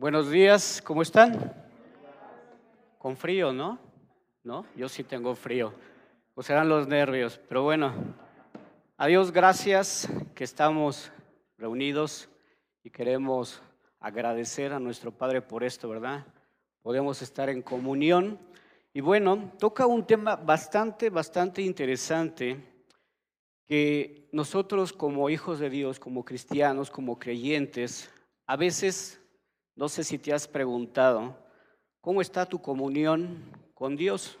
Buenos días, ¿cómo están? Con frío, ¿no? ¿No? Yo sí tengo frío. O serán los nervios, pero bueno. A Dios gracias que estamos reunidos y queremos agradecer a nuestro Padre por esto, ¿verdad? Podemos estar en comunión. Y bueno, toca un tema bastante, bastante interesante que nosotros como hijos de Dios, como cristianos, como creyentes, a veces no sé si te has preguntado, ¿cómo está tu comunión con Dios?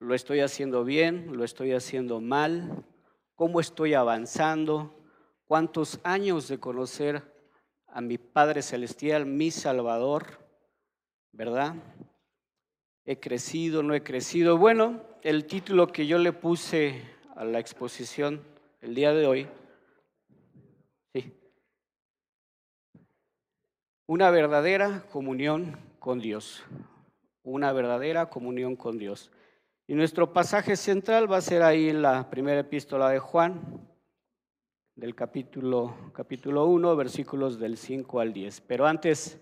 ¿Lo estoy haciendo bien? ¿Lo estoy haciendo mal? ¿Cómo estoy avanzando? ¿Cuántos años de conocer a mi Padre Celestial, mi Salvador? ¿Verdad? ¿He crecido? ¿No he crecido? Bueno, el título que yo le puse a la exposición el día de hoy, una verdadera comunión con Dios. Una verdadera comunión con Dios. Y nuestro pasaje central va a ser ahí en la primera epístola de Juan, del capítulo, capítulo 1, versículos del 5 al 10. Pero antes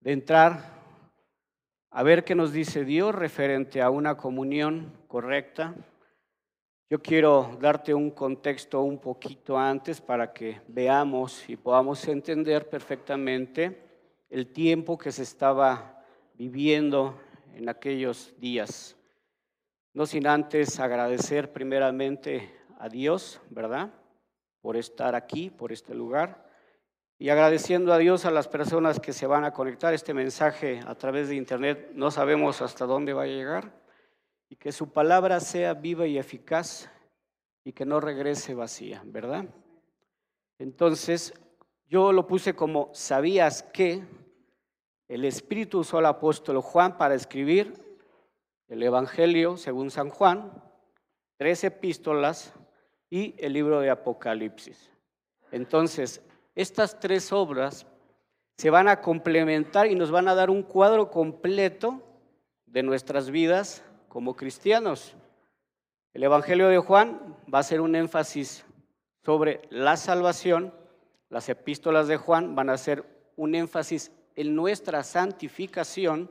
de entrar a ver qué nos dice Dios referente a una comunión correcta, yo quiero darte un contexto un poquito antes para que veamos y podamos entender perfectamente el tiempo que se estaba viviendo en aquellos días. No sin antes agradecer primeramente a Dios, ¿verdad? Por estar aquí, por este lugar. Y agradeciendo a Dios a las personas que se van a conectar este mensaje a través de internet. No sabemos hasta dónde va a llegar. Y que su palabra sea viva y eficaz y que no regrese vacía, ¿verdad? Entonces, yo lo puse como, ¿sabías que el Espíritu usó al apóstol Juan para escribir el Evangelio según San Juan, tres epístolas y el libro de Apocalipsis. Entonces, estas tres obras se van a complementar y nos van a dar un cuadro completo de nuestras vidas como cristianos. El Evangelio de Juan va a ser un énfasis sobre la salvación, las epístolas de Juan van a ser un énfasis en nuestra santificación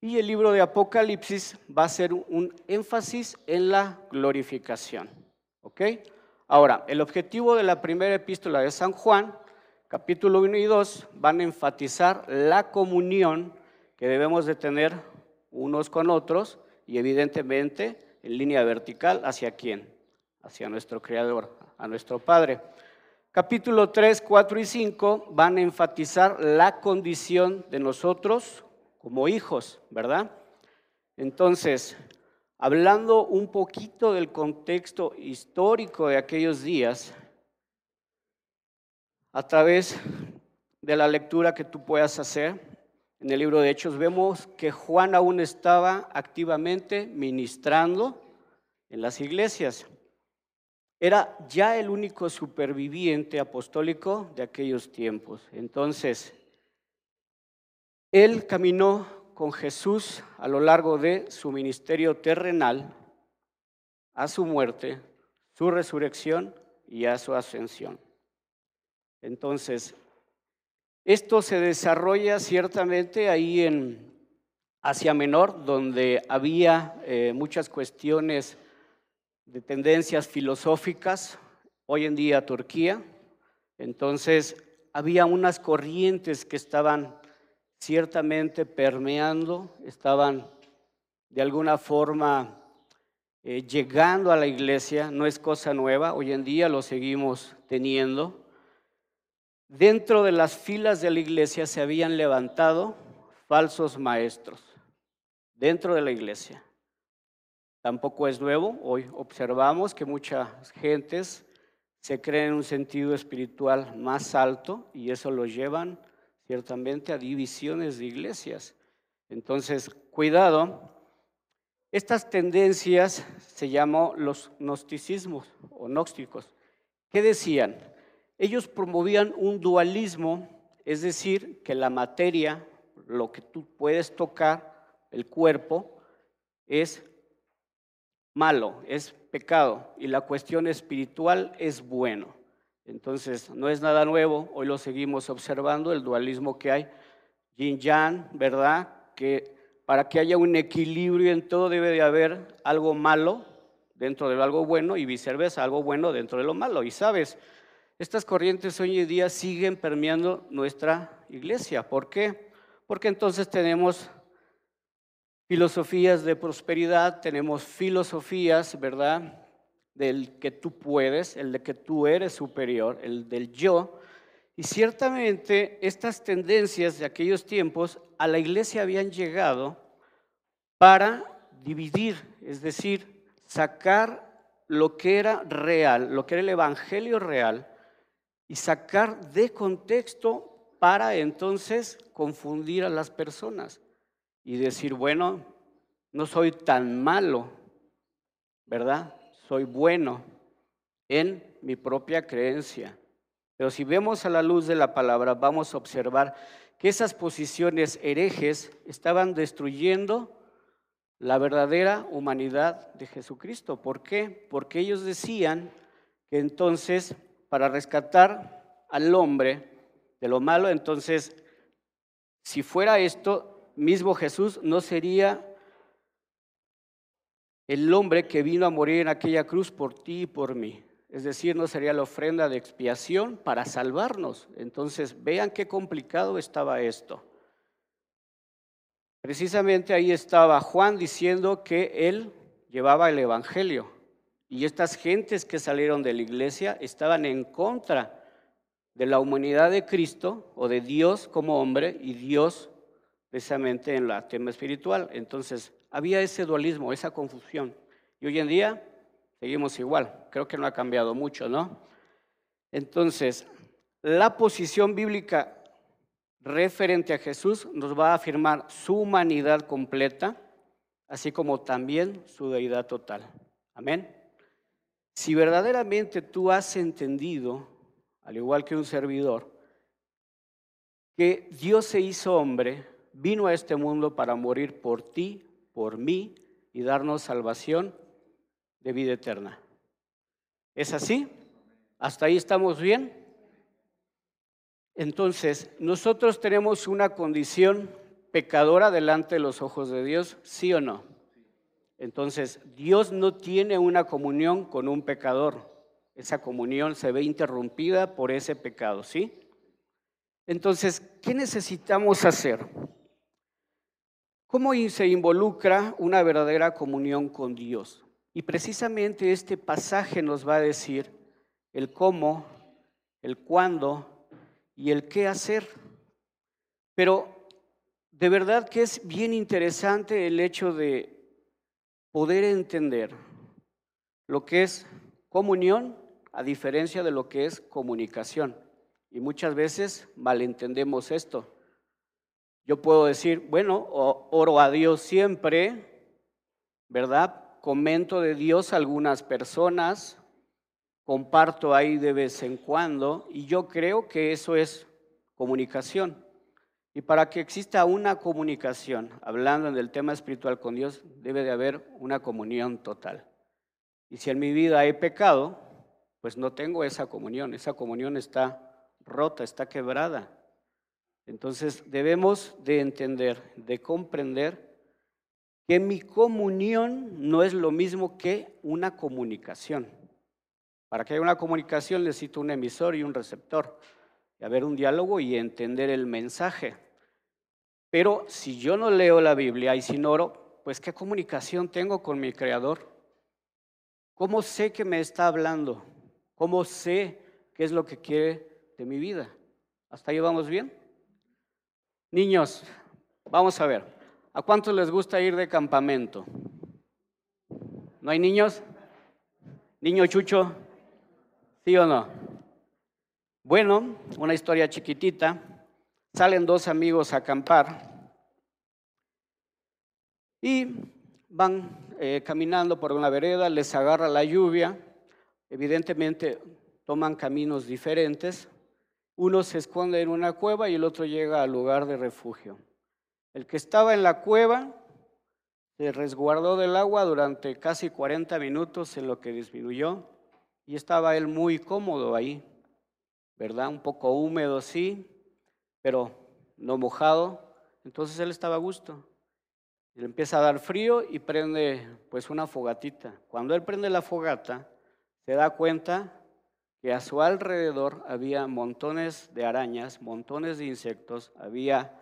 y el libro de Apocalipsis va a ser un énfasis en la glorificación. ¿Ok? Ahora, el objetivo de la primera epístola de San Juan, capítulo 1 y 2, van a enfatizar la comunión que debemos de tener unos con otros y evidentemente en línea vertical hacia quién? Hacia nuestro Creador, a nuestro Padre. Capítulo 3, 4 y 5 van a enfatizar la condición de nosotros como hijos, ¿verdad? Entonces, hablando un poquito del contexto histórico de aquellos días, a través de la lectura que tú puedas hacer en el libro de Hechos, vemos que Juan aún estaba activamente ministrando en las iglesias. Era ya el único superviviente apostólico de aquellos tiempos. Entonces, él caminó con Jesús a lo largo de su ministerio terrenal, a su muerte, su resurrección y a su ascensión. Entonces, esto se desarrolla ciertamente ahí en Asia Menor, donde había eh, muchas cuestiones de tendencias filosóficas, hoy en día Turquía. Entonces, había unas corrientes que estaban ciertamente permeando, estaban de alguna forma eh, llegando a la iglesia, no es cosa nueva, hoy en día lo seguimos teniendo. Dentro de las filas de la iglesia se habían levantado falsos maestros, dentro de la iglesia tampoco es nuevo. Hoy observamos que muchas gentes se creen en un sentido espiritual más alto y eso lo llevan ciertamente a divisiones de iglesias. Entonces, cuidado. Estas tendencias se llamó los gnosticismos o gnósticos. ¿Qué decían? Ellos promovían un dualismo, es decir, que la materia, lo que tú puedes tocar, el cuerpo, es malo, es pecado y la cuestión espiritual es bueno. Entonces, no es nada nuevo, hoy lo seguimos observando, el dualismo que hay, yin yang, ¿verdad? Que para que haya un equilibrio en todo debe de haber algo malo dentro de algo bueno y viceversa, algo bueno dentro de lo malo. Y sabes, estas corrientes hoy en día siguen permeando nuestra iglesia. ¿Por qué? Porque entonces tenemos filosofías de prosperidad, tenemos filosofías, ¿verdad? Del que tú puedes, el de que tú eres superior, el del yo. Y ciertamente estas tendencias de aquellos tiempos a la iglesia habían llegado para dividir, es decir, sacar lo que era real, lo que era el evangelio real, y sacar de contexto para entonces confundir a las personas y decir, bueno, no soy tan malo, ¿verdad? Soy bueno en mi propia creencia. Pero si vemos a la luz de la palabra, vamos a observar que esas posiciones herejes estaban destruyendo la verdadera humanidad de Jesucristo. ¿Por qué? Porque ellos decían que entonces para rescatar al hombre de lo malo, entonces si fuera esto, mismo Jesús no sería el hombre que vino a morir en aquella cruz por ti y por mí. Es decir, no sería la ofrenda de expiación para salvarnos. Entonces, vean qué complicado estaba esto. Precisamente ahí estaba Juan diciendo que él llevaba el Evangelio y estas gentes que salieron de la iglesia estaban en contra de la humanidad de Cristo o de Dios como hombre y Dios precisamente en la tema espiritual. Entonces, había ese dualismo, esa confusión. Y hoy en día seguimos igual. Creo que no ha cambiado mucho, ¿no? Entonces, la posición bíblica referente a Jesús nos va a afirmar su humanidad completa, así como también su deidad total. Amén. Si verdaderamente tú has entendido, al igual que un servidor, que Dios se hizo hombre, vino a este mundo para morir por ti, por mí y darnos salvación de vida eterna. ¿Es así? ¿Hasta ahí estamos bien? Entonces, nosotros tenemos una condición pecadora delante de los ojos de Dios, ¿sí o no? Entonces, Dios no tiene una comunión con un pecador. Esa comunión se ve interrumpida por ese pecado, ¿sí? Entonces, ¿qué necesitamos hacer? ¿Cómo se involucra una verdadera comunión con Dios? Y precisamente este pasaje nos va a decir el cómo, el cuándo y el qué hacer. Pero de verdad que es bien interesante el hecho de poder entender lo que es comunión a diferencia de lo que es comunicación. Y muchas veces malentendemos esto. Yo puedo decir, bueno, oro a Dios siempre, ¿verdad? Comento de Dios a algunas personas, comparto ahí de vez en cuando y yo creo que eso es comunicación. Y para que exista una comunicación, hablando en el tema espiritual con Dios, debe de haber una comunión total. Y si en mi vida he pecado, pues no tengo esa comunión, esa comunión está rota, está quebrada. Entonces debemos de entender, de comprender que mi comunión no es lo mismo que una comunicación. Para que haya una comunicación necesito un emisor y un receptor, y haber un diálogo y entender el mensaje. Pero si yo no leo la Biblia y sin oro, pues ¿qué comunicación tengo con mi Creador? ¿Cómo sé que me está hablando? ¿Cómo sé qué es lo que quiere de mi vida? ¿Hasta ahí vamos bien? Niños, vamos a ver, ¿a cuántos les gusta ir de campamento? ¿No hay niños? ¿Niño Chucho? ¿Sí o no? Bueno, una historia chiquitita. Salen dos amigos a acampar y van eh, caminando por una vereda, les agarra la lluvia, evidentemente toman caminos diferentes, uno se esconde en una cueva y el otro llega al lugar de refugio. El que estaba en la cueva se resguardó del agua durante casi 40 minutos en lo que disminuyó y estaba él muy cómodo ahí. ¿verdad? Un poco húmedo, sí, pero no mojado. Entonces él estaba a gusto. Le empieza a dar frío y prende pues una fogatita. Cuando él prende la fogata, se da cuenta que a su alrededor había montones de arañas, montones de insectos, había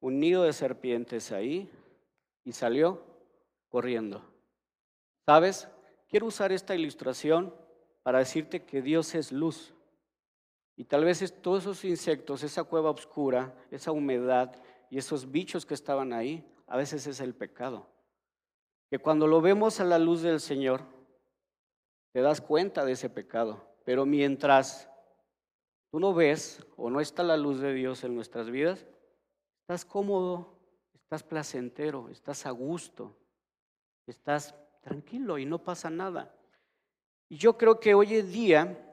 un nido de serpientes ahí y salió corriendo. ¿Sabes? Quiero usar esta ilustración para decirte que Dios es luz. Y tal vez todos esos insectos, esa cueva oscura, esa humedad y esos bichos que estaban ahí, a veces es el pecado. Que cuando lo vemos a la luz del Señor, te das cuenta de ese pecado. Pero mientras tú no ves o no está la luz de Dios en nuestras vidas, estás cómodo, estás placentero, estás a gusto, estás tranquilo y no pasa nada. Y yo creo que hoy en día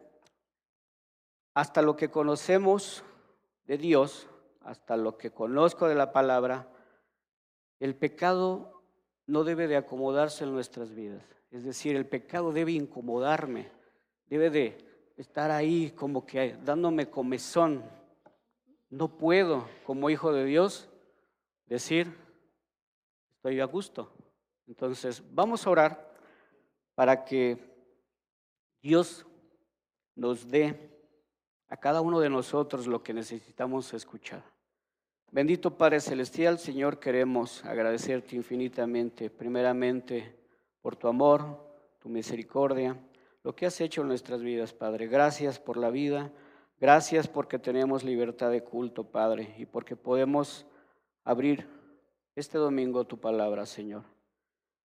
hasta lo que conocemos de Dios, hasta lo que conozco de la palabra, el pecado no debe de acomodarse en nuestras vidas. Es decir, el pecado debe incomodarme, debe de estar ahí como que dándome comezón. No puedo, como hijo de Dios, decir, estoy a gusto. Entonces, vamos a orar para que Dios nos dé a cada uno de nosotros lo que necesitamos escuchar. Bendito Padre Celestial, Señor, queremos agradecerte infinitamente, primeramente por tu amor, tu misericordia, lo que has hecho en nuestras vidas, Padre. Gracias por la vida, gracias porque tenemos libertad de culto, Padre, y porque podemos abrir este domingo tu palabra, Señor.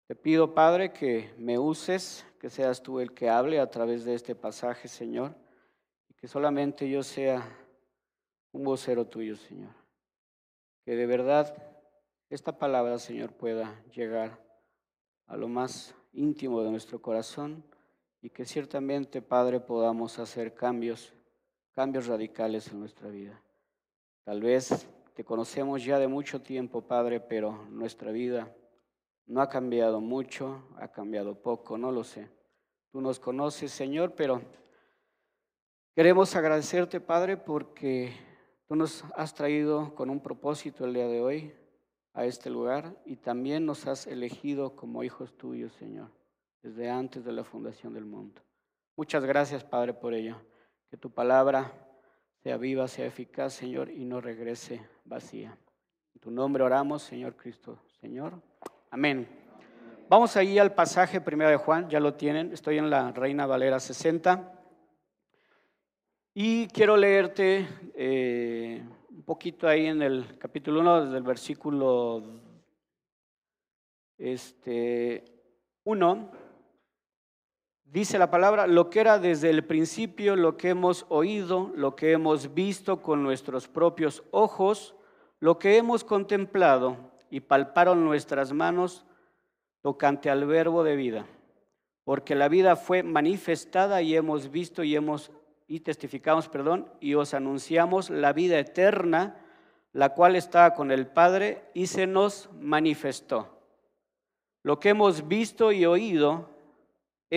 Te pido, Padre, que me uses, que seas tú el que hable a través de este pasaje, Señor que solamente yo sea un vocero tuyo, Señor. Que de verdad esta palabra, Señor, pueda llegar a lo más íntimo de nuestro corazón y que ciertamente, Padre, podamos hacer cambios, cambios radicales en nuestra vida. Tal vez te conocemos ya de mucho tiempo, Padre, pero nuestra vida no ha cambiado mucho, ha cambiado poco, no lo sé. Tú nos conoces, Señor, pero Queremos agradecerte, Padre, porque tú nos has traído con un propósito el día de hoy a este lugar y también nos has elegido como hijos tuyos, Señor, desde antes de la fundación del mundo. Muchas gracias, Padre, por ello. Que tu palabra sea viva, sea eficaz, Señor, y no regrese vacía. En tu nombre oramos, Señor Cristo, Señor. Amén. Vamos ahí al pasaje primero de Juan, ya lo tienen, estoy en la Reina Valera 60. Y quiero leerte eh, un poquito ahí en el capítulo 1, desde el versículo este, 1. Dice la palabra, lo que era desde el principio, lo que hemos oído, lo que hemos visto con nuestros propios ojos, lo que hemos contemplado y palparon nuestras manos tocante al verbo de vida. Porque la vida fue manifestada y hemos visto y hemos y testificamos, perdón, y os anunciamos la vida eterna, la cual está con el Padre y se nos manifestó. Lo que hemos visto y oído,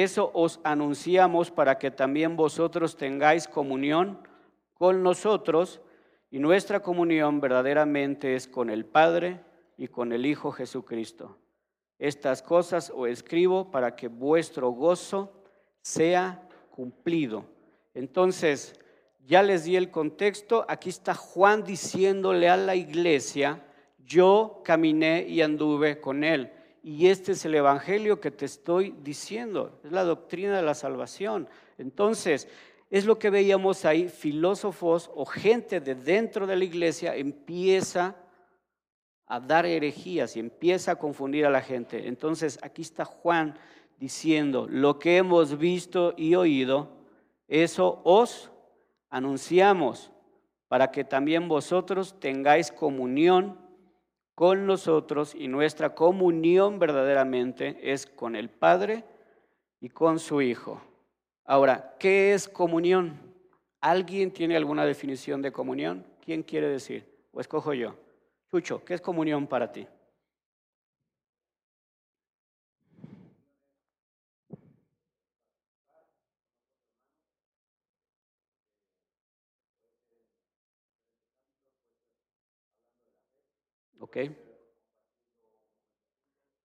eso os anunciamos para que también vosotros tengáis comunión con nosotros y nuestra comunión verdaderamente es con el Padre y con el Hijo Jesucristo. Estas cosas os escribo para que vuestro gozo sea cumplido. Entonces, ya les di el contexto. Aquí está Juan diciéndole a la iglesia, yo caminé y anduve con él. Y este es el Evangelio que te estoy diciendo. Es la doctrina de la salvación. Entonces, es lo que veíamos ahí, filósofos o gente de dentro de la iglesia empieza a dar herejías y empieza a confundir a la gente. Entonces, aquí está Juan diciendo, lo que hemos visto y oído, eso os anunciamos para que también vosotros tengáis comunión con nosotros y nuestra comunión verdaderamente es con el Padre y con su Hijo. Ahora, ¿qué es comunión? ¿Alguien tiene alguna definición de comunión? ¿Quién quiere decir? O escojo yo. Chucho, ¿qué es comunión para ti? ¿Ok?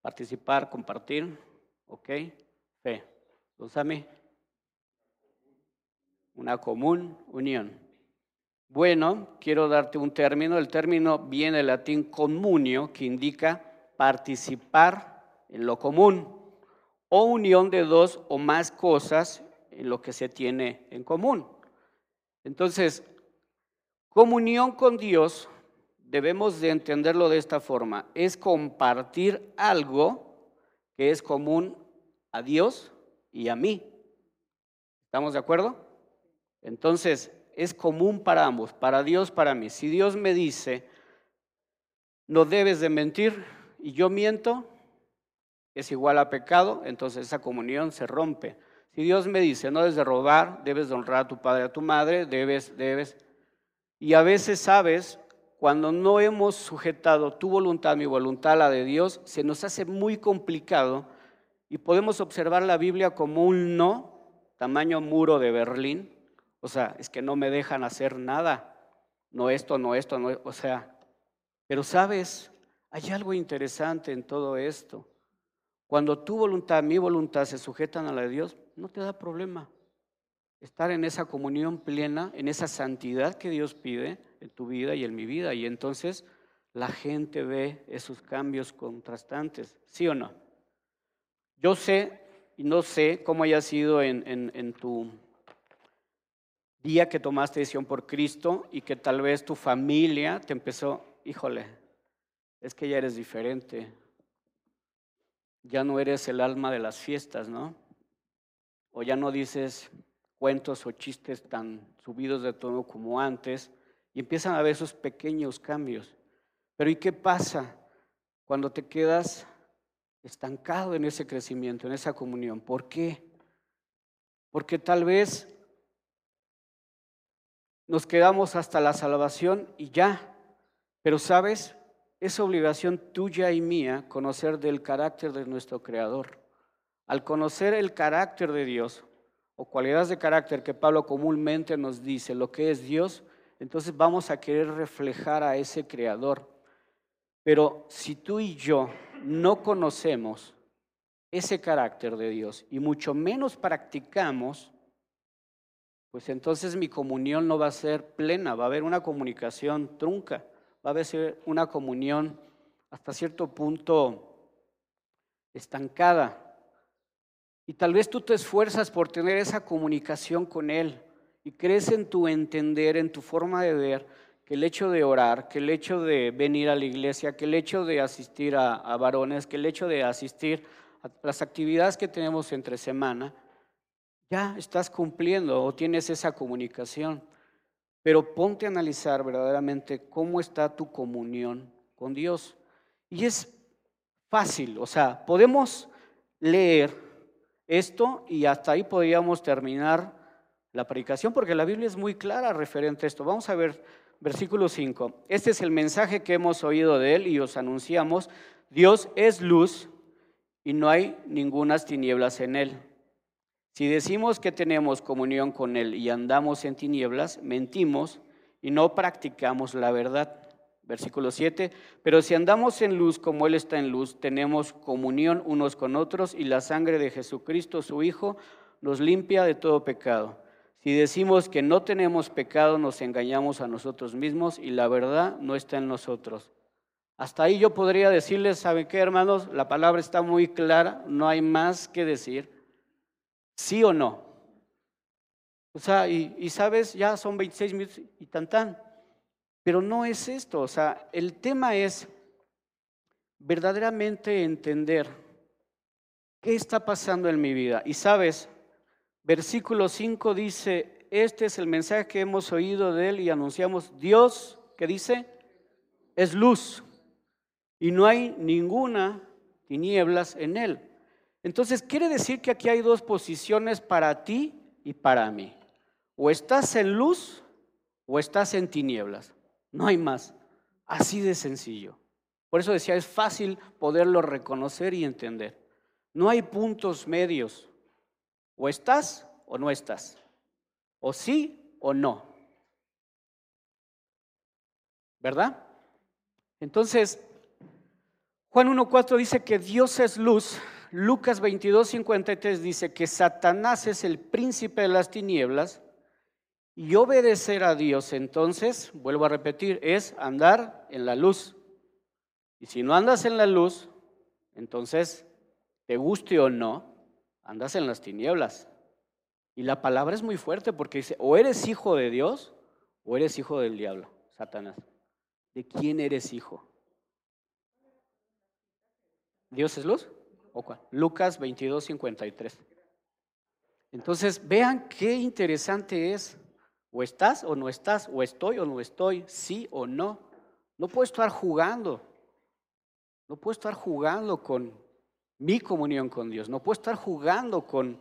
Participar, compartir. ¿Ok? Fe. mí Una común unión. Bueno, quiero darte un término. El término viene del latín comunio, que indica participar en lo común o unión de dos o más cosas en lo que se tiene en común. Entonces, comunión con Dios, debemos de entenderlo de esta forma, es compartir algo que es común a Dios y a mí. ¿Estamos de acuerdo? Entonces, es común para ambos, para Dios, para mí. Si Dios me dice, no debes de mentir y yo miento, es igual a pecado, entonces esa comunión se rompe. Si Dios me dice, no debes de robar, debes de honrar a tu padre, a tu madre, debes, debes. Y a veces sabes, cuando no hemos sujetado tu voluntad, mi voluntad, la de Dios, se nos hace muy complicado y podemos observar la Biblia como un no, tamaño muro de Berlín. O sea, es que no me dejan hacer nada. No esto, no esto, no, o sea. Pero sabes, hay algo interesante en todo esto. Cuando tu voluntad, mi voluntad se sujetan a la de Dios, no te da problema estar en esa comunión plena, en esa santidad que Dios pide en tu vida y en mi vida. Y entonces la gente ve esos cambios contrastantes, ¿sí o no? Yo sé y no sé cómo haya sido en, en tu día que tomaste decisión por Cristo y que tal vez tu familia te empezó, híjole, es que ya eres diferente, ya no eres el alma de las fiestas, ¿no? O ya no dices cuentos o chistes tan subidos de tono como antes, y empiezan a ver esos pequeños cambios. Pero ¿y qué pasa cuando te quedas estancado en ese crecimiento, en esa comunión? ¿Por qué? Porque tal vez nos quedamos hasta la salvación y ya, pero sabes, es obligación tuya y mía conocer del carácter de nuestro Creador. Al conocer el carácter de Dios o cualidades de carácter que Pablo comúnmente nos dice, lo que es Dios, entonces vamos a querer reflejar a ese Creador. Pero si tú y yo no conocemos ese carácter de Dios y mucho menos practicamos, pues entonces mi comunión no va a ser plena, va a haber una comunicación trunca va a haber una comunión hasta cierto punto estancada. Y tal vez tú te esfuerzas por tener esa comunicación con Él y crees en tu entender, en tu forma de ver, que el hecho de orar, que el hecho de venir a la iglesia, que el hecho de asistir a, a varones, que el hecho de asistir a las actividades que tenemos entre semana, ya estás cumpliendo o tienes esa comunicación. Pero ponte a analizar verdaderamente cómo está tu comunión con Dios. Y es fácil, o sea, podemos leer esto y hasta ahí podríamos terminar la predicación porque la Biblia es muy clara referente a esto. Vamos a ver versículo 5. Este es el mensaje que hemos oído de él y os anunciamos. Dios es luz y no hay ningunas tinieblas en él. Si decimos que tenemos comunión con Él y andamos en tinieblas, mentimos y no practicamos la verdad. Versículo 7, pero si andamos en luz como Él está en luz, tenemos comunión unos con otros y la sangre de Jesucristo, su Hijo, nos limpia de todo pecado. Si decimos que no tenemos pecado, nos engañamos a nosotros mismos y la verdad no está en nosotros. Hasta ahí yo podría decirles, ¿saben qué, hermanos? La palabra está muy clara, no hay más que decir. ¿Sí o no? O sea, y, sabes, ya son 26 minutos y tan tan. Pero no es esto, o sea, el tema es verdaderamente entender qué está pasando en mi vida. Y sabes, versículo 5 dice, este es el mensaje que hemos oído de él y anunciamos, Dios, ¿qué dice? Es luz y no hay ninguna tinieblas en él. Entonces quiere decir que aquí hay dos posiciones para ti y para mí. O estás en luz o estás en tinieblas. No hay más. Así de sencillo. Por eso decía, es fácil poderlo reconocer y entender. No hay puntos medios. O estás o no estás. O sí o no. ¿Verdad? Entonces, Juan 1.4 dice que Dios es luz. Lucas 22.53 dice que Satanás es el príncipe de las tinieblas. Y obedecer a Dios, entonces, vuelvo a repetir, es andar en la luz. Y si no andas en la luz, entonces, te guste o no, andas en las tinieblas. Y la palabra es muy fuerte porque dice, o eres hijo de Dios o eres hijo del diablo, Satanás. ¿De quién eres hijo? ¿Dios es luz? ¿O? Lucas 22, 53. Entonces, vean qué interesante es. O estás o no estás, o estoy o no estoy, sí o no. No puedo estar jugando. No puedo estar jugando con mi comunión con Dios. No puedo estar jugando con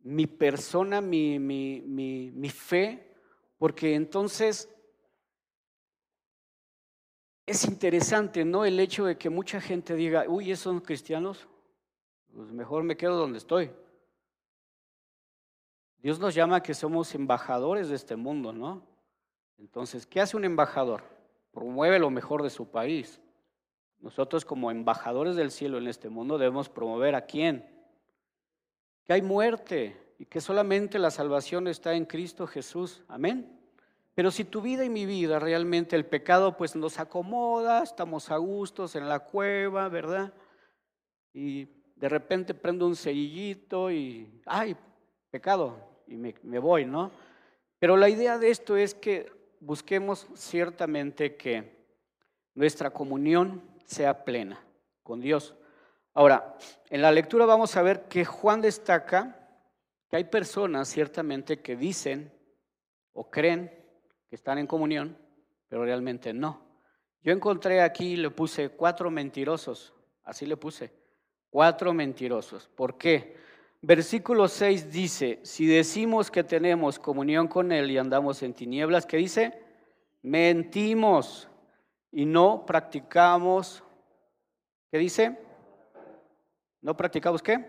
mi persona, mi, mi, mi, fe, porque entonces es interesante, ¿no? El hecho de que mucha gente diga, uy, esos son cristianos, pues mejor me quedo donde estoy. Dios nos llama que somos embajadores de este mundo, ¿no? Entonces, ¿qué hace un embajador? Promueve lo mejor de su país. Nosotros como embajadores del cielo en este mundo debemos promover a quién? Que hay muerte y que solamente la salvación está en Cristo Jesús. Amén. Pero si tu vida y mi vida realmente el pecado pues nos acomoda, estamos a gustos en la cueva, ¿verdad? Y de repente prendo un cerillito y, ay, pecado, y me, voy, ¿no? Pero la idea de esto es que busquemos ciertamente que nuestra comunión sea plena con Dios. Ahora, en la lectura vamos a ver que Juan destaca que hay personas ciertamente que dicen o creen que están en comunión, pero realmente no. Yo encontré aquí, le puse cuatro mentirosos, así le puse, cuatro mentirosos. ¿Por qué? Versículo 6 dice, si decimos que tenemos comunión con Él y andamos en tinieblas, ¿qué dice? Mentimos y no practicamos, ¿qué dice? ¿No practicamos qué?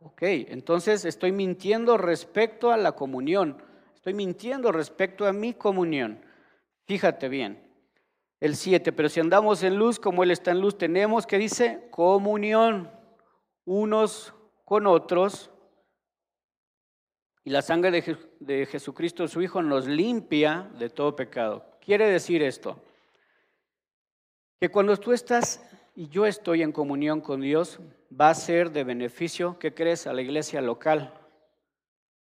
Ok, entonces estoy mintiendo respecto a la comunión, estoy mintiendo respecto a mi comunión. Fíjate bien, el 7, pero si andamos en luz como Él está en luz, tenemos, ¿qué dice? Comunión unos con otros. Y la sangre de, Jesucristo, su Hijo, nos limpia de todo pecado. Quiere decir esto, que cuando tú estás y yo estoy en comunión con Dios, va a ser de beneficio, ¿qué crees? A la iglesia local.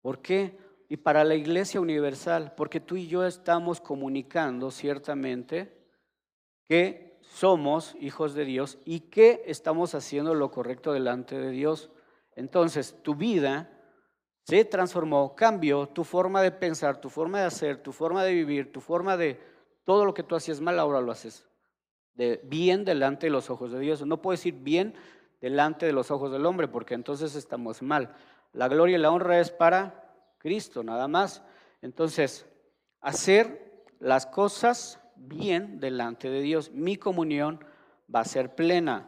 ¿Por qué? Y para la iglesia universal, porque tú y yo estamos comunicando ciertamente que somos hijos de Dios y que estamos haciendo lo correcto delante de Dios. Entonces, tu vida se transformó, cambió, tu forma de pensar, tu forma de hacer, tu forma de vivir, tu forma de todo lo que tú hacías mal, ahora lo haces bien delante de los ojos de Dios. No puedo decir bien delante de los ojos del hombre, porque entonces estamos mal. La gloria y la honra es para Cristo, nada más. Entonces, hacer las cosas bien delante de Dios. Mi comunión va a ser plena.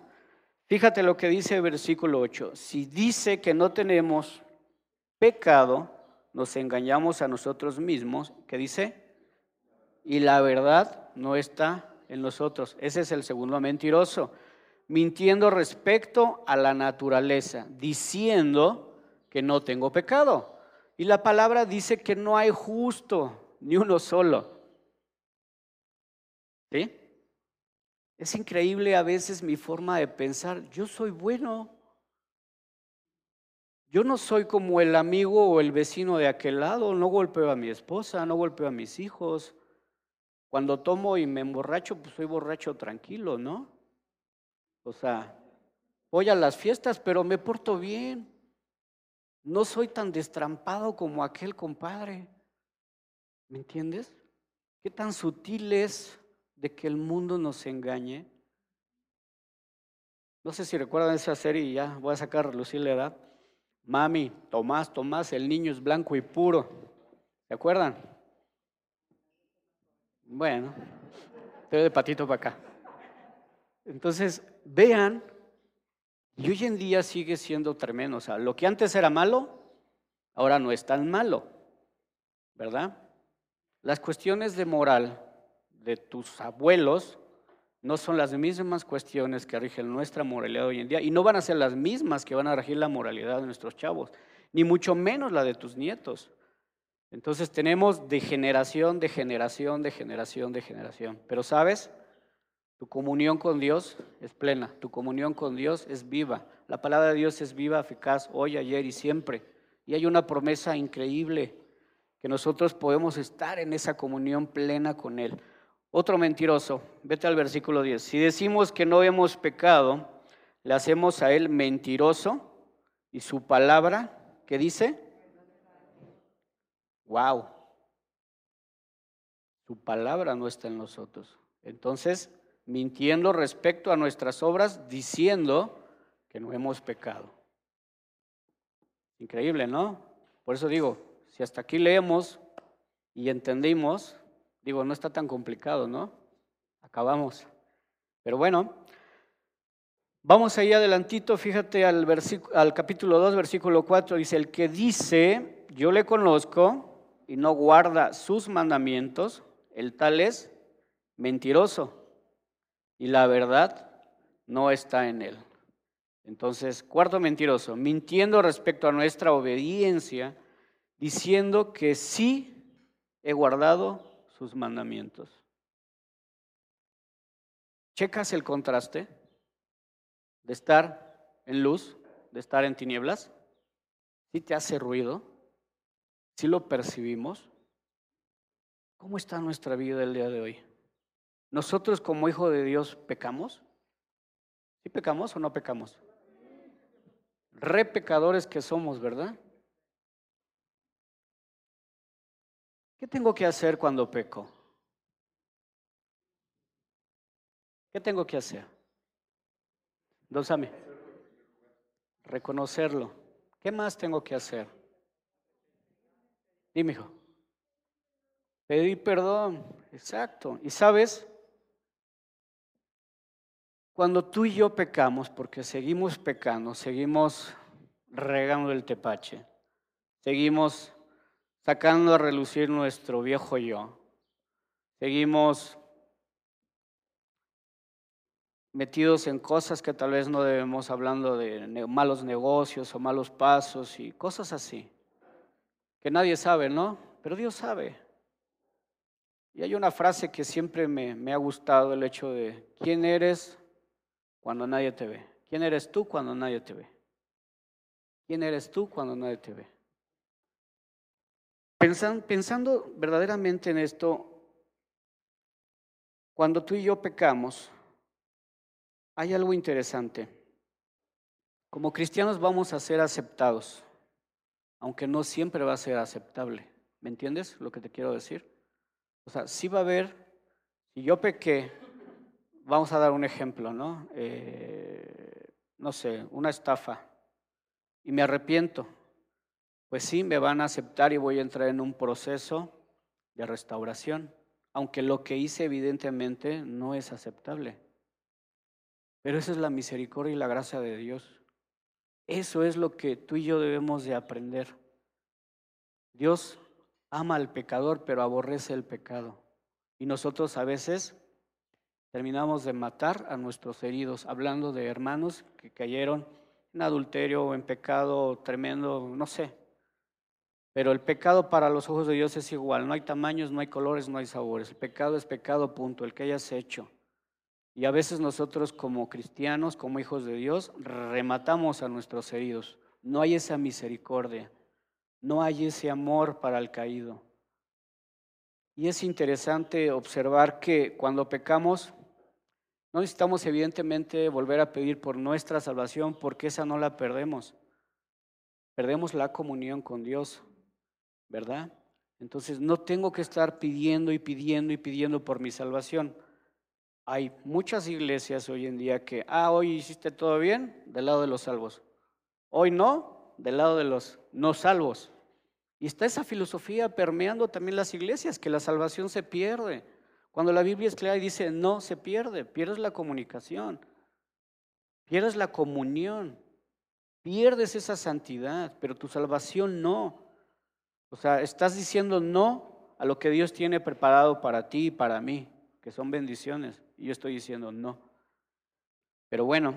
Fíjate lo que dice el versículo 8. Si dice que no tenemos pecado, nos engañamos a nosotros mismos. ¿Qué dice? Y la verdad no está en nosotros. Ese es el segundo mentiroso. Mintiendo respecto a la naturaleza, diciendo que no tengo pecado. Y la palabra dice que no hay justo, ni uno solo. ¿Sí? Es increíble a veces mi forma de pensar. Yo soy bueno. Yo no soy como el amigo o el vecino de aquel lado. No golpeo a mi esposa, no golpeo a mis hijos. Cuando tomo y me emborracho, pues soy borracho tranquilo, ¿no? O sea, voy a las fiestas, pero me porto bien. No soy tan destrampado como aquel compadre. ¿Me entiendes? ¿Qué tan sutil es de que el mundo nos engañe. No sé si recuerdan esa serie ya voy a sacar a relucir la edad. Mami, Tomás, Tomás, el niño es blanco y puro. ¿Se acuerdan? Bueno, estoy de patito para acá. Entonces, vean, y hoy en día sigue siendo tremendo. O sea, lo que antes era malo, ahora no es tan malo, ¿verdad? Las cuestiones de moral de tus abuelos no son las mismas cuestiones que rigen nuestra moralidad hoy en día y no van a ser las mismas que van a regir la moralidad de nuestros chavos, ni mucho menos la de tus nietos. Entonces tenemos de generación, de generación, de generación, de generación. Pero sabes, tu comunión con Dios es plena, tu comunión con Dios es viva. La palabra de Dios es viva, eficaz, hoy, ayer y siempre. Y hay una promesa increíble que nosotros podemos estar en esa comunión plena con Él. Otro mentiroso, vete al versículo 10. Si decimos que no hemos pecado, le hacemos a Él mentiroso y su palabra, ¿qué dice? Wow. Su palabra no está en nosotros. Entonces, mintiendo respecto a nuestras obras, diciendo que no hemos pecado. Increíble, ¿no? Por eso digo, si hasta aquí leemos y entendimos, digo, no está tan complicado, ¿no? Acabamos. Pero bueno, vamos ahí adelantito, fíjate al, al capítulo 2, versículo 4, dice, el que dice, yo le conozco, y no guarda sus mandamientos, el tal es mentiroso y la verdad no está en él. Entonces, cuarto mentiroso, mintiendo respecto a nuestra obediencia, diciendo que sí he guardado sus mandamientos. ¿Checas el contraste de estar en luz, de estar en tinieblas? ¿Sí te hace ruido? ¿Sí lo percibimos? ¿Cómo está nuestra vida el día de hoy? ¿Nosotros como hijo de Dios pecamos? ¿Sí pecamos o no pecamos? Re pecadores que somos, ¿verdad? ¿Qué tengo que hacer cuando peco? ¿Qué tengo que hacer? Don Reconocerlo. ¿Qué más tengo que hacer? Dime, hijo. Pedir perdón, exacto. Y sabes, cuando tú y yo pecamos, porque seguimos pecando, seguimos regando el tepache, seguimos sacando a relucir nuestro viejo yo, seguimos metidos en cosas que tal vez no debemos, hablando de malos negocios o malos pasos y cosas así que nadie sabe, ¿no? Pero Dios sabe. Y hay una frase que siempre me, ha gustado, el hecho de, ¿quién eres cuando nadie te ve? ¿Quién eres tú cuando nadie te ve? ¿Quién eres tú cuando nadie te ve? Pensando verdaderamente en esto, cuando tú y yo pecamos, hay algo interesante. Como cristianos vamos a ser aceptados aunque no siempre va a ser aceptable. ¿Me entiendes lo que te quiero decir? O sea, sí va a haber, si yo pequé, vamos a dar un ejemplo, ¿no? Eh, no sé, una estafa, y me arrepiento, pues sí, me van a aceptar y voy a entrar en un proceso de restauración, aunque lo que hice evidentemente no es aceptable. Pero esa es la misericordia y la gracia de Dios. Eso es lo que tú y yo debemos de aprender. Dios ama al pecador, pero aborrece el pecado. Y nosotros a veces terminamos de matar a nuestros heridos, hablando de hermanos que cayeron en adulterio o en pecado tremendo, no sé. Pero el pecado para los ojos de Dios es igual. No hay tamaños, no hay colores, no hay sabores. El pecado es pecado, punto, el que hayas hecho. Y a veces nosotros como cristianos, como hijos de Dios, rematamos a nuestros heridos. No hay esa misericordia, no hay ese amor para el caído. Y es interesante observar que cuando pecamos, no necesitamos evidentemente volver a pedir por nuestra salvación porque esa no la perdemos. Perdemos la comunión con Dios, ¿verdad? Entonces no tengo que estar pidiendo y pidiendo y pidiendo por mi salvación. Hay muchas iglesias hoy en día que, ah, hoy hiciste todo bien, del lado de los salvos. Hoy no, del lado de los no salvos. Y está esa filosofía permeando también las iglesias, que la salvación se pierde. Cuando la Biblia es clara y dice, no se pierde, pierdes la comunicación, pierdes la comunión, pierdes esa santidad, pero tu salvación no. O sea, estás diciendo no a lo que Dios tiene preparado para ti y para mí, que son bendiciones. Y yo estoy diciendo no. Pero bueno,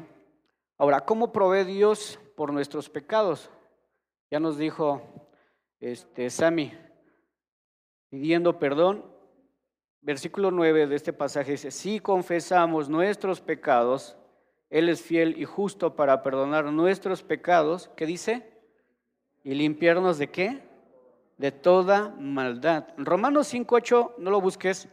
ahora, ¿cómo provee Dios por nuestros pecados? Ya nos dijo este, Sami, pidiendo perdón. Versículo 9 de este pasaje dice, si confesamos nuestros pecados, Él es fiel y justo para perdonar nuestros pecados, ¿qué dice? Y limpiarnos de qué? De toda maldad. Romanos 5.8, no lo busques,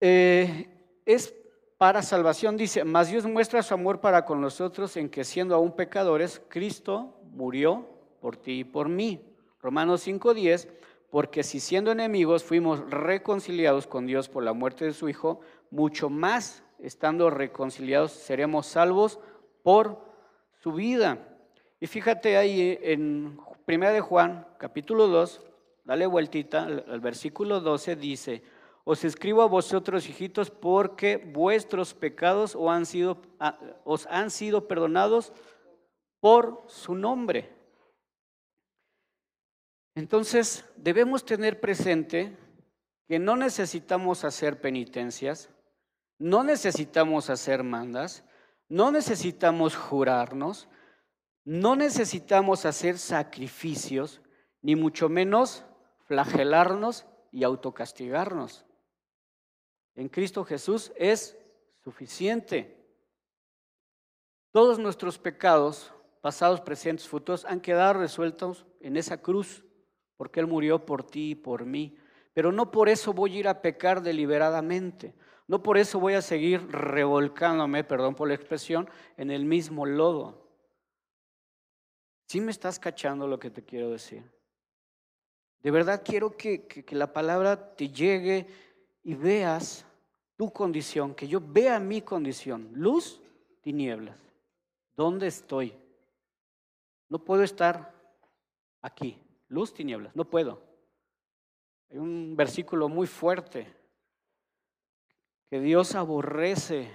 eh, es para salvación, dice, mas Dios muestra su amor para con nosotros en que siendo aún pecadores, Cristo murió por ti y por mí. Romanos 5.10, porque si siendo enemigos fuimos reconciliados con Dios por la muerte de su Hijo, mucho más estando reconciliados seremos salvos por su vida. Y fíjate ahí en 1 de Juan, capítulo 2, dale vueltita, el versículo 12 dice, os escribo a vosotros, hijitos, porque vuestros pecados os han sido, os han sido perdonados por su nombre. Entonces, debemos tener presente que no necesitamos hacer penitencias, no necesitamos hacer mandas, no necesitamos jurarnos, no necesitamos hacer sacrificios, ni mucho menos flagelarnos y autocastigarnos. En Cristo Jesús es suficiente. Todos nuestros pecados, pasados, presentes, futuros, han quedado resueltos en esa cruz porque Él murió por ti y por mí. Pero no por eso voy a ir a pecar deliberadamente. No por eso voy a seguir revolcándome, perdón por la expresión, en el mismo lodo. ¿Sí me estás cachando lo que te quiero decir? De verdad quiero que, que la palabra te llegue y veas tu condición, que yo vea mi condición. Luz, tinieblas. ¿Dónde estoy? No puedo estar aquí luz, tinieblas. No puedo. Hay un versículo muy fuerte que Dios aborrece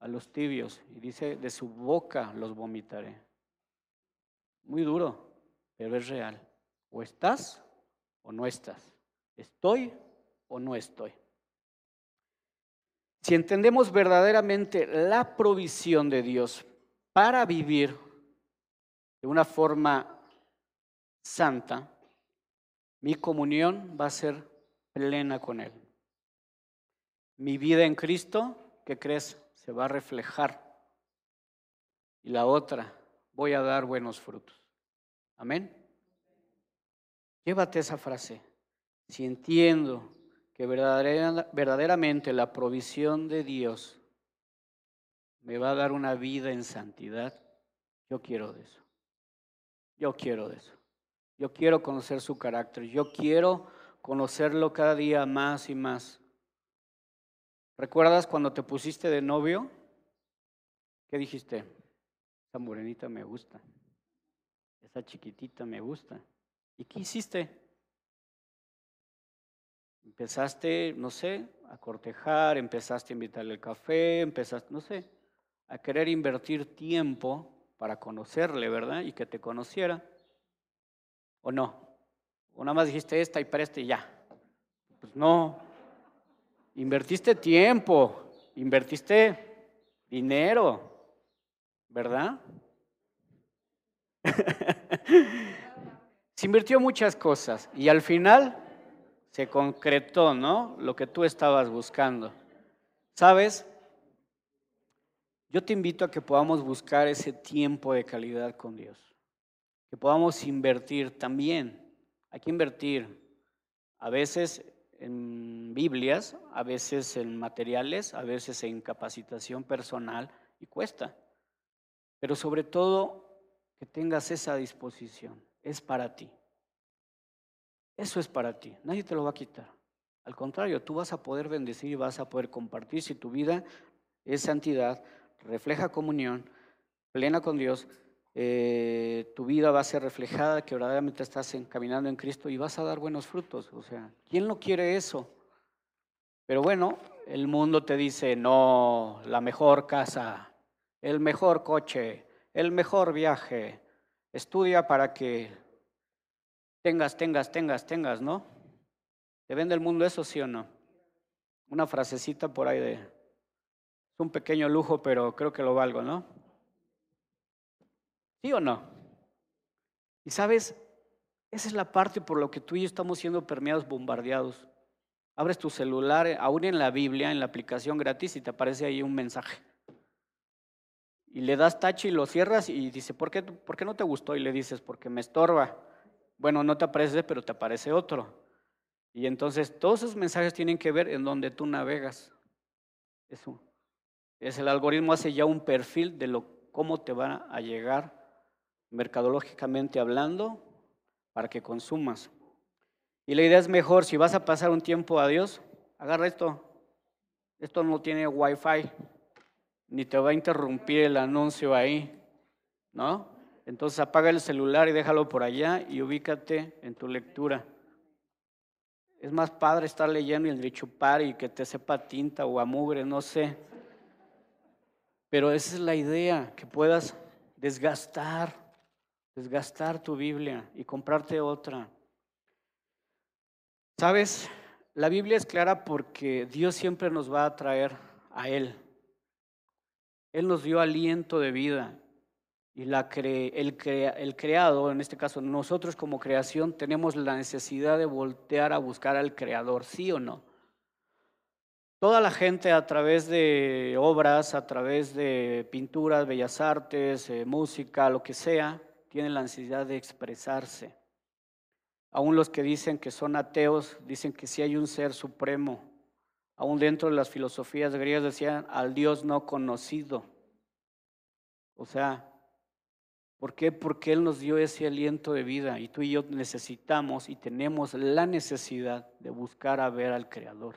a los tibios y dice, de su boca los vomitaré. Muy duro, pero es real. O estás o no estás. Estoy o no estoy. Si entendemos verdaderamente la provisión de Dios para vivir de una forma santa, mi comunión va a ser plena con Él. Mi vida en Cristo, ¿qué crees? Se va a reflejar. Y la otra, voy a dar buenos frutos. Amén. Llévate esa frase. Si entiendo que verdaderamente la provisión de Dios me va a dar una vida en santidad, yo quiero de eso. Yo quiero de eso. Yo quiero conocer su carácter. Yo quiero conocerlo cada día más y más. ¿Recuerdas cuando te pusiste de novio? ¿Qué dijiste? Esa morenita me gusta. Esa chiquitita me gusta. ¿Y qué hiciste? Empezaste, no sé, a cortejar, empezaste a invitarle el café, empezaste, no sé, a querer invertir tiempo para conocerle, ¿verdad? Y que te conociera. ¿O no? ¿O nada más dijiste esta y para y ya? Pues no. Invertiste tiempo, invertiste dinero, ¿verdad? se invirtió muchas cosas y al final se concretó, ¿no? Lo que tú estabas buscando. ¿Sabes? Yo te invito a que podamos buscar ese tiempo de calidad con Dios que podamos invertir también. Hay que invertir a veces en Biblias, a veces en materiales, a veces en capacitación personal y cuesta. Pero sobre todo que tengas esa disposición. Es para ti. Eso es para ti. Nadie te lo va a quitar. Al contrario, tú vas a poder bendecir y vas a poder compartir si tu vida es santidad, refleja comunión plena con Dios, eh, tu vida va a ser reflejada, que verdaderamente estás caminando en Cristo y vas a dar buenos frutos. O sea, ¿quién no quiere eso? Pero bueno, el mundo te dice, no, la mejor casa, el mejor coche, el mejor viaje. Estudia para que tengas, tengas, tengas, tengas, ¿no? ¿Te vende el mundo eso, sí o no? una frasecita por ahí de, es un pequeño lujo, pero creo que lo valgo, ¿no? ¿Sí o no? Y sabes, esa es la parte por lo que tú y yo estamos siendo permeados, bombardeados. Abres tu celular, aún en la Biblia, en la aplicación gratis, y te aparece ahí un mensaje. Y le das tache y lo cierras y dice, ¿por qué, ¿por qué no te gustó? Y le dices, porque me estorba. Bueno, no te aparece, pero te aparece otro. Y entonces todos esos mensajes tienen que ver en donde tú navegas. Eso. Es el algoritmo hace ya un perfil de lo, cómo te van a llegar mercadológicamente hablando para que consumas. Y la idea es mejor, si vas a pasar un tiempo a Dios, agarra esto. Esto no tiene wifi, ni te va a interrumpir el anuncio ahí, ¿no? Entonces apaga el celular y déjalo por allá y ubícate en tu lectura. Es más padre estar leyendo y el chupar y que te sepa tinta o a no sé. Pero esa es la idea, que puedas desgastar, desgastar tu Biblia y comprarte otra. ¿Sabes? La Biblia es clara porque Dios siempre nos va a traer a Él. Él nos dio aliento de vida y la el, el creado, en este caso nosotros como creación, tenemos la necesidad de voltear a buscar al creador, ¿sí o no? Toda la gente a través de obras, a través de pinturas, bellas artes, eh, música, lo que sea, tiene la necesidad de expresarse. Aún los que dicen que son ateos dicen que sí hay un ser supremo. Aún dentro de las filosofías griegas decían al Dios no conocido. O sea, ¿por qué? Porque Él nos dio ese aliento de vida y tú y yo necesitamos y tenemos la necesidad de buscar a ver al Creador.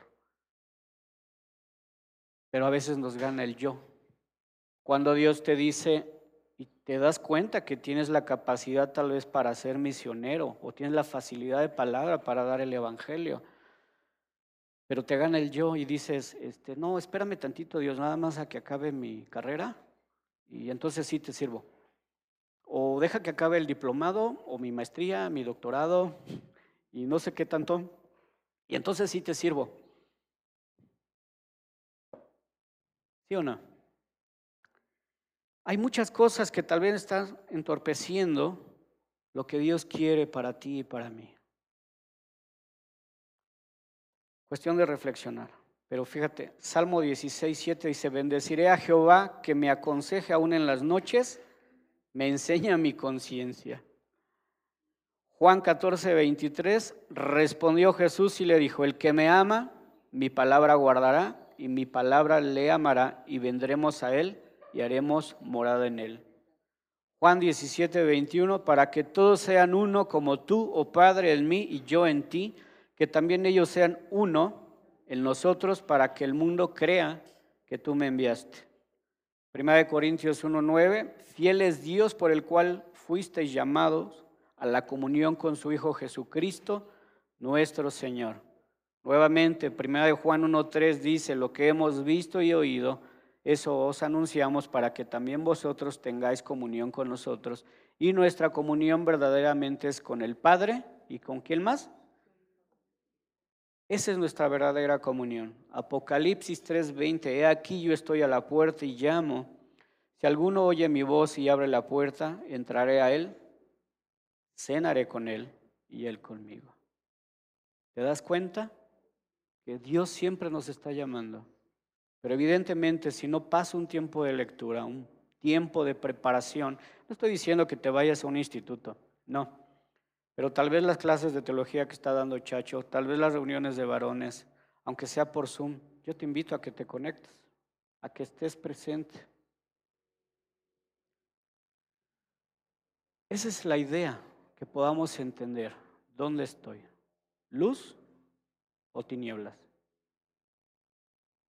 Pero a veces nos gana el yo. Cuando Dios te dice, y te das cuenta que tienes la capacidad tal vez para ser misionero o tienes la facilidad de palabra para dar el evangelio. Pero te gana el yo y dices, este, no, espérame tantito Dios, nada más a que acabe mi carrera y entonces sí te sirvo. O deja que acabe el diplomado o mi maestría, mi doctorado y no sé qué tanto y entonces sí te sirvo. ¿Sí o no? Hay muchas cosas que tal vez están entorpeciendo lo que Dios quiere para ti y para mí. Cuestión de reflexionar. Pero fíjate, Salmo 16, 7 dice, bendeciré a Jehová que me aconseje aún en las noches, me enseña mi conciencia. Juan 14, 23, respondió Jesús y le dijo, el que me ama, mi palabra guardará y mi palabra le amará y vendremos a él y haremos morada en él. Juan 17, 21, para que todos sean uno como tú, oh Padre, en mí y yo en ti, que también ellos sean uno en nosotros para que el mundo crea que tú me enviaste. Primera de Corintios 1, 9, fiel es Dios por el cual fuisteis llamados a la comunión con su Hijo Jesucristo, nuestro Señor. Nuevamente, Primera de Juan 1.3 dice, lo que hemos visto y oído, eso os anunciamos para que también vosotros tengáis comunión con nosotros. Y nuestra comunión verdaderamente es con el Padre y con quién más. Esa es nuestra verdadera comunión. Apocalipsis 3:20, he aquí yo estoy a la puerta y llamo. Si alguno oye mi voz y abre la puerta, entraré a él, cenaré con él y él conmigo. ¿Te das cuenta? Que Dios siempre nos está llamando. Pero evidentemente, si no pasa un tiempo de lectura, un tiempo de preparación, no estoy diciendo que te vayas a un instituto, no. Pero tal vez las clases de teología que está dando Chacho, tal vez las reuniones de varones, aunque sea por Zoom, yo te invito a que te conectes, a que estés presente. Esa es la idea, que podamos entender dónde estoy, luz o tinieblas.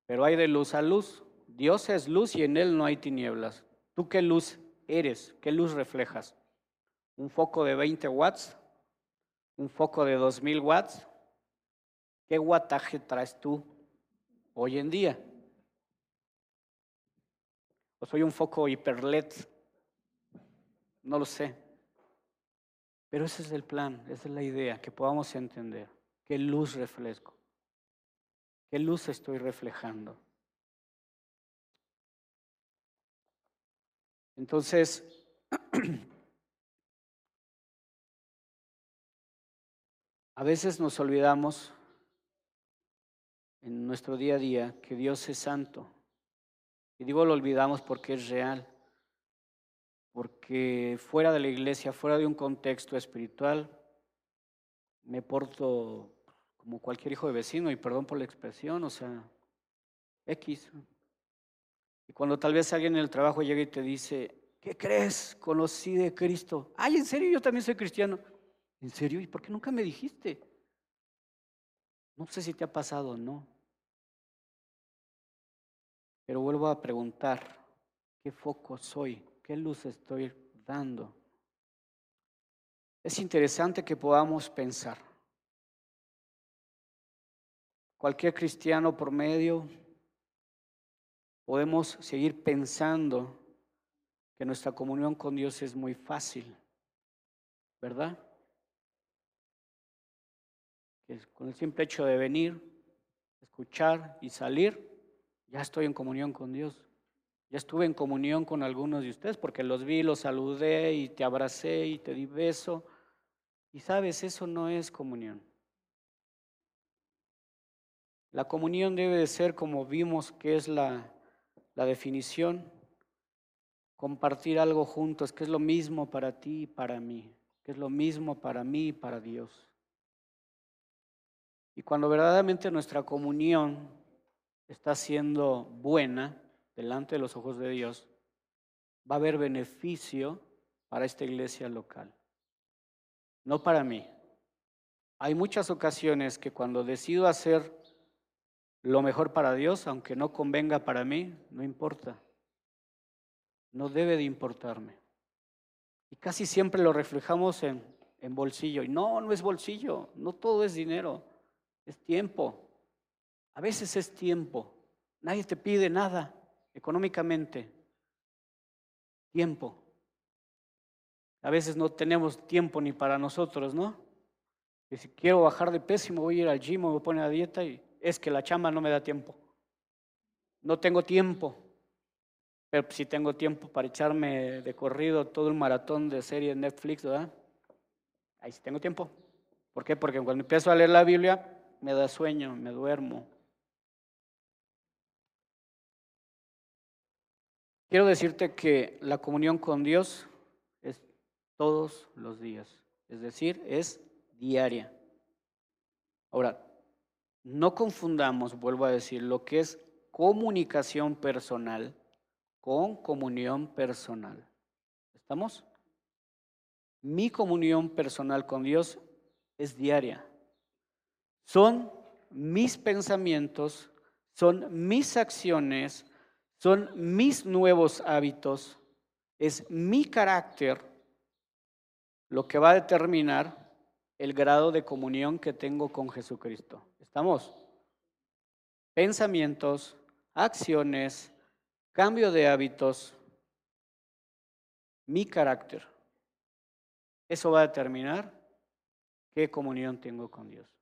Pero hay de luz a luz. Dios es luz y en Él no hay tinieblas. ¿Tú qué luz eres? ¿Qué luz reflejas? ¿Un foco de 20 watts? ¿Un foco de 2000 watts? ¿Qué wattaje traes tú hoy en día? ¿O soy un foco hiper LED? No lo sé. Pero ese es el plan, esa es la idea, que podamos entender qué luz reflejo. ¿Qué luz estoy reflejando? Entonces, a veces nos olvidamos en nuestro día a día que Dios es santo. Y digo lo olvidamos porque es real, porque fuera de la iglesia, fuera de un contexto espiritual, me porto como cualquier hijo de vecino, y perdón por la expresión, o sea, X. Y cuando tal vez alguien en el trabajo llega y te dice, ¿qué crees? Conocí de Cristo. Ay, ¿en serio? Yo también soy cristiano. ¿En serio? ¿Y por qué nunca me dijiste? No sé si te ha pasado o no. Pero vuelvo a preguntar, ¿qué foco soy? ¿Qué luz estoy dando? Es interesante que podamos pensar. Cualquier cristiano por medio podemos seguir pensando que nuestra comunión con Dios es muy fácil, ¿verdad? Con el simple hecho de venir, escuchar y salir, ya estoy en comunión con Dios. Ya estuve en comunión con algunos de ustedes porque los vi, los saludé y te abracé y te di beso. Y sabes, eso no es comunión. La comunión debe de ser como vimos que es la, la definición, compartir algo juntos, que es lo mismo para ti y para mí, que es lo mismo para mí y para Dios. Y cuando verdaderamente nuestra comunión está siendo buena delante de los ojos de Dios, va a haber beneficio para esta iglesia local, no para mí. Hay muchas ocasiones que cuando decido hacer lo mejor para Dios, aunque no convenga para mí, no importa. No debe de importarme. Y casi siempre lo reflejamos en, en bolsillo. Y no, no es bolsillo, no todo es dinero, es tiempo. A veces es tiempo. Nadie te pide nada económicamente. Tiempo. A veces no tenemos tiempo ni para nosotros, ¿no? Y si quiero bajar de me voy a ir al gym me voy a dieta y es que la chamba no me da tiempo. No tengo tiempo. Pero si tengo tiempo para echarme de corrido todo el maratón de series Netflix, ¿verdad? Ahí sí tengo tiempo. ¿Por qué? Porque cuando empiezo a leer la Biblia me da sueño, me duermo. Quiero decirte que la comunión con Dios es todos los días, es decir, es diaria. Ahora, no confundamos, vuelvo a decir, lo que es comunicación personal con comunión personal. ¿Estamos? Mi comunión personal con Dios es diaria. Son mis pensamientos, son mis acciones, son mis nuevos hábitos, es mi carácter lo que va a determinar el grado de comunión que tengo con Jesucristo. ¿Estamos? Pensamientos, acciones, cambio de hábitos, mi carácter. Eso va a determinar qué comunión tengo con Dios.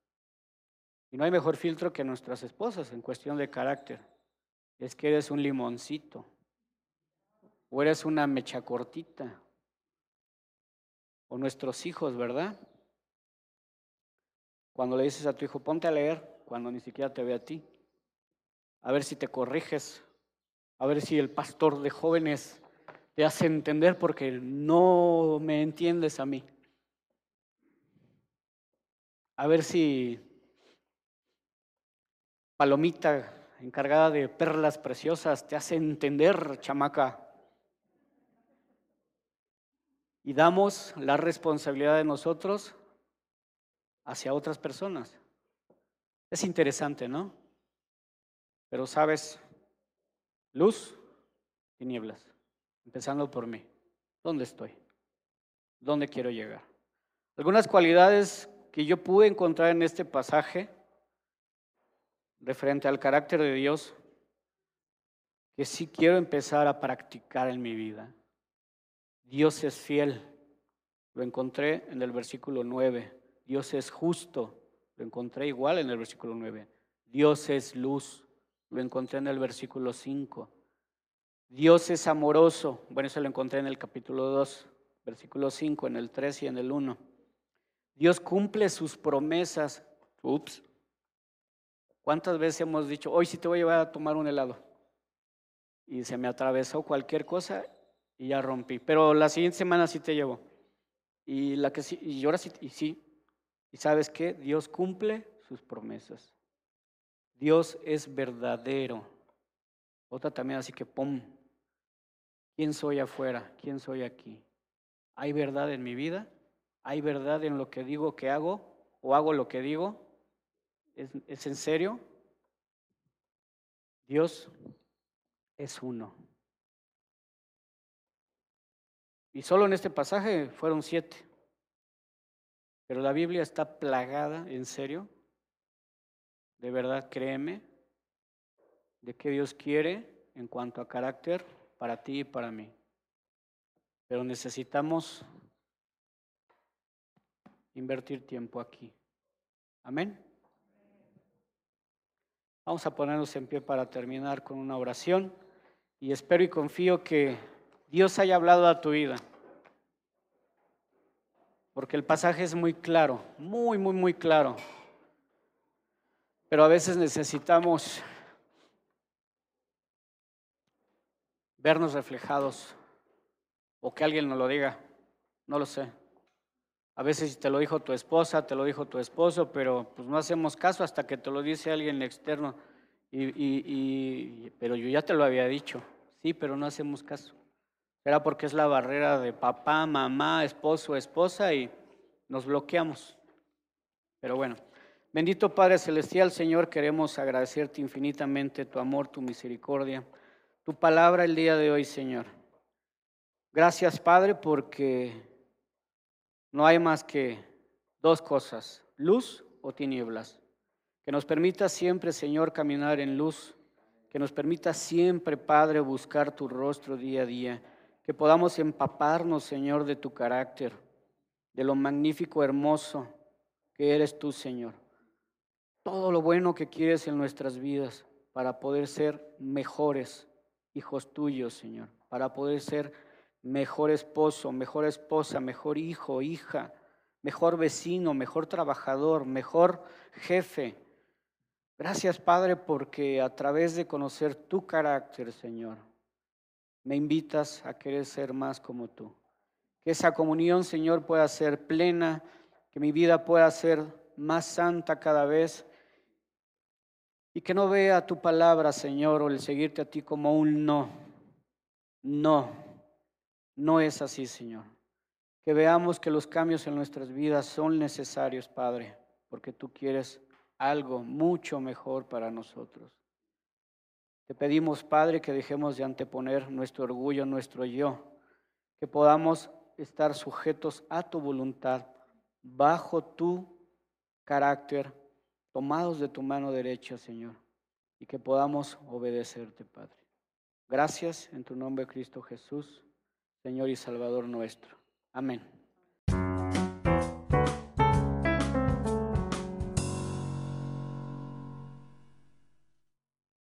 Y no hay mejor filtro que nuestras esposas en cuestión de carácter. Es que eres un limoncito. O eres una mecha cortita. O nuestros hijos, ¿verdad? Cuando le dices a tu hijo, ponte a leer, cuando ni siquiera te ve a ti, a ver si te corriges, a ver si el pastor de jóvenes te hace entender porque no me entiendes a mí. A ver si Palomita encargada de perlas preciosas, te hace entender, chamaca. Y damos la responsabilidad de nosotros hacia otras personas. Es interesante, ¿no? Pero sabes, luz, y nieblas, empezando por mí. ¿Dónde estoy? ¿Dónde quiero llegar? Algunas cualidades que yo pude encontrar en este pasaje referente al carácter de Dios que sí quiero empezar a practicar en mi vida. Dios es fiel. Lo encontré en el versículo 9. Dios es justo. Lo encontré igual en el versículo 9. Dios es luz. Lo encontré en el versículo 5. Dios es amoroso. Bueno, eso lo encontré en el capítulo 2, versículo 5, en el 3 y en el 1. Dios cumple sus promesas. Ups. ¿Cuántas veces hemos dicho, hoy sí te voy a llevar a tomar un helado? Y se me atravesó cualquier cosa y ya rompí. Pero la siguiente semana sí te llevo. Y, la que sí, y ahora sí, y sí. ¿Y sabes qué? Dios cumple sus promesas. Dios es verdadero. Otra también así que, ¡pum! ¿Quién soy afuera? ¿Quién soy aquí? ¿Hay verdad en mi vida? ¿Hay verdad en lo que digo que hago? ¿O hago lo que digo? ¿Es, en serio? Dios es uno. Y solo en este pasaje fueron siete. Pero la Biblia está plagada, en serio. De verdad, créeme, de que Dios quiere en cuanto a carácter para ti y para mí. Pero necesitamos invertir tiempo aquí. Amén. Vamos a ponernos en pie para terminar con una oración y espero y confío que Dios haya hablado a tu vida. Porque el pasaje es muy claro, muy, muy, muy claro. Pero a veces necesitamos vernos reflejados o que alguien nos lo diga. No lo sé. A veces te lo dijo tu esposa, te lo dijo tu esposo, pero pues no hacemos caso hasta que te lo dice alguien externo. Y, pero yo ya te lo había dicho, sí, pero no hacemos caso. Era porque es la barrera de papá, mamá, esposo, esposa y nos bloqueamos. Pero bueno, bendito Padre Celestial, Señor, queremos agradecerte infinitamente tu amor, tu misericordia, tu palabra el día de hoy, Señor. Gracias, Padre, porque no hay más que dos cosas, luz o tinieblas. Que nos permita siempre, Señor, caminar en luz. Que nos permita siempre, Padre, buscar tu rostro día a día que podamos empaparnos, Señor, de tu carácter, de lo magnífico, hermoso que eres tú, Señor. Todo lo bueno que quieres en nuestras vidas para poder ser mejores hijos tuyos, Señor, para poder ser mejor esposo, mejor esposa, mejor hijo, hija, mejor vecino, mejor trabajador, mejor jefe. Gracias, Padre, porque a través de conocer tu carácter, Señor, me invitas a querer ser más como tú. Que esa comunión, Señor, pueda ser plena, que mi vida pueda ser más santa cada vez y que no vea tu palabra, Señor, o el seguirte a ti como un no. No, no es así, Señor. Que veamos que los cambios en nuestras vidas son necesarios, Padre, porque tú quieres algo mucho mejor para nosotros. Te pedimos, Padre, que dejemos de anteponer nuestro orgullo, nuestro yo, que podamos estar sujetos a tu voluntad, bajo tu carácter, tomados de tu mano derecha, Señor, y que podamos obedecerte, Padre. Gracias en tu nombre, Cristo Jesús, Señor y Salvador nuestro. Amén.